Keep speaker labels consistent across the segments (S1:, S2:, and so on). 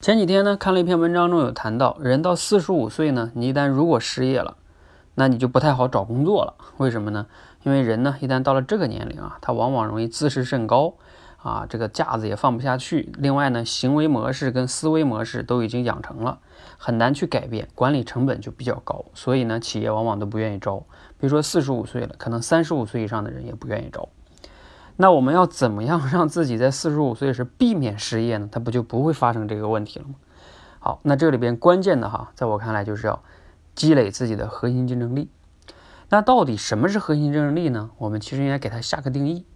S1: 前几天呢，看了一篇文章中有谈到，人到四十五岁呢，你一旦如果失业了，那你就不太好找工作了。为什么呢？因为人呢，一旦到了这个年龄啊，他往往容易自视甚高啊，这个架子也放不下去。另外呢，行为模式跟思维模式都已经养成了，很难去改变，管理成本就比较高。所以呢，企业往往都不愿意招。比如说四十五岁了，可能三十五岁以上的人也不愿意招。那我们要怎么样让自己在四十五岁时避免失业呢？它不就不会发生这个问题了吗？好，那这里边关键的哈，在我看来就是要积累自己的核心竞争力。那到底什么是核心竞争力呢？我们其实应该给它下个定义。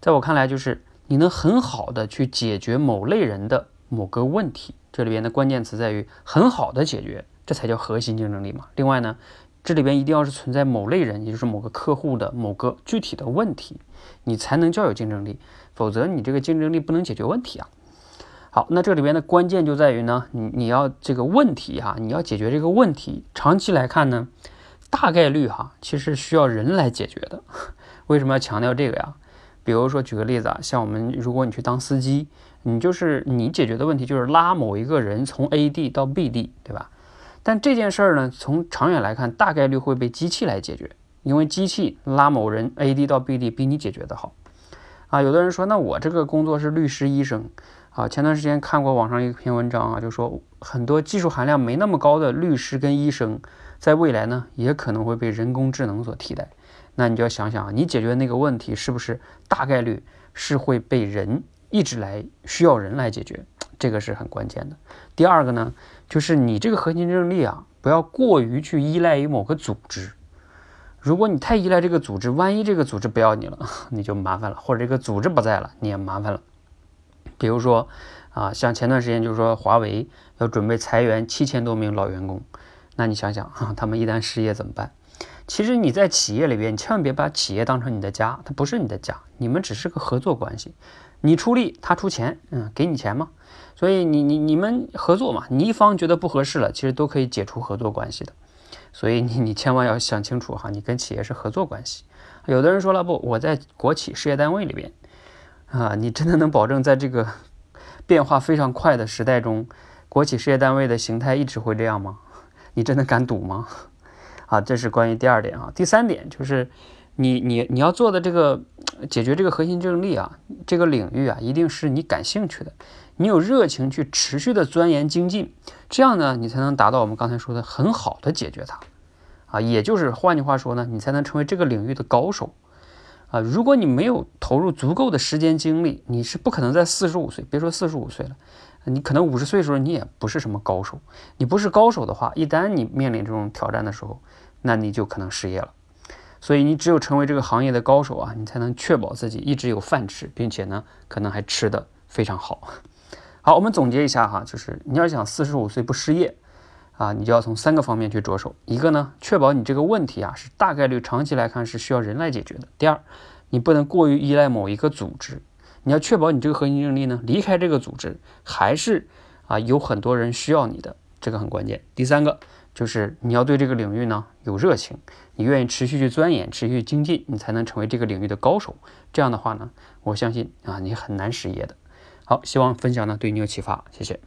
S1: 在我看来，就是你能很好的去解决某类人的某个问题。这里边的关键词在于很好的解决，这才叫核心竞争力嘛。另外呢？这里边一定要是存在某类人，也就是某个客户的某个具体的问题，你才能叫有竞争力，否则你这个竞争力不能解决问题啊。好，那这里边的关键就在于呢，你你要这个问题哈，你要解决这个问题，长期来看呢，大概率哈，其实需要人来解决的。为什么要强调这个呀？比如说举个例子啊，像我们如果你去当司机，你就是你解决的问题就是拉某一个人从 A 地到 B 地，对吧？但这件事儿呢，从长远来看，大概率会被机器来解决，因为机器拉某人 A D 到 B D 比你解决的好。啊，有的人说，那我这个工作是律师、医生。啊，前段时间看过网上一篇文章啊，就说很多技术含量没那么高的律师跟医生，在未来呢，也可能会被人工智能所替代。那你就要想想，你解决那个问题是不是大概率是会被人一直来需要人来解决？这个是很关键的。第二个呢，就是你这个核心竞争力啊，不要过于去依赖于某个组织。如果你太依赖这个组织，万一这个组织不要你了，你就麻烦了；或者这个组织不在了，你也麻烦了。比如说啊，像前段时间就是说华为要准备裁员七千多名老员工，那你想想啊，他们一旦失业怎么办？其实你在企业里边，你千万别把企业当成你的家，它不是你的家，你们只是个合作关系。你出力，他出钱，嗯，给你钱嘛。所以你你你们合作嘛，你一方觉得不合适了，其实都可以解除合作关系的。所以你你千万要想清楚哈，你跟企业是合作关系。有的人说了不，我在国企事业单位里边啊，你真的能保证在这个变化非常快的时代中，国企事业单位的形态一直会这样吗？你真的敢赌吗？啊，这是关于第二点啊。第三点就是。你你你要做的这个解决这个核心竞争力啊，这个领域啊，一定是你感兴趣的，你有热情去持续的钻研精进，这样呢，你才能达到我们刚才说的很好的解决它，啊，也就是换句话说呢，你才能成为这个领域的高手，啊，如果你没有投入足够的时间精力，你是不可能在四十五岁，别说四十五岁了，你可能五十岁的时候你也不是什么高手，你不是高手的话，一旦你面临这种挑战的时候，那你就可能失业了。所以你只有成为这个行业的高手啊，你才能确保自己一直有饭吃，并且呢，可能还吃得非常好。好，我们总结一下哈，就是你要想四十五岁不失业啊，你就要从三个方面去着手。一个呢，确保你这个问题啊是大概率长期来看是需要人来解决的。第二，你不能过于依赖某一个组织，你要确保你这个核心竞争力呢离开这个组织还是啊有很多人需要你的，这个很关键。第三个。就是你要对这个领域呢有热情，你愿意持续去钻研、持续精进，你才能成为这个领域的高手。这样的话呢，我相信啊，你很难失业的。好，希望分享呢对你有启发，谢谢。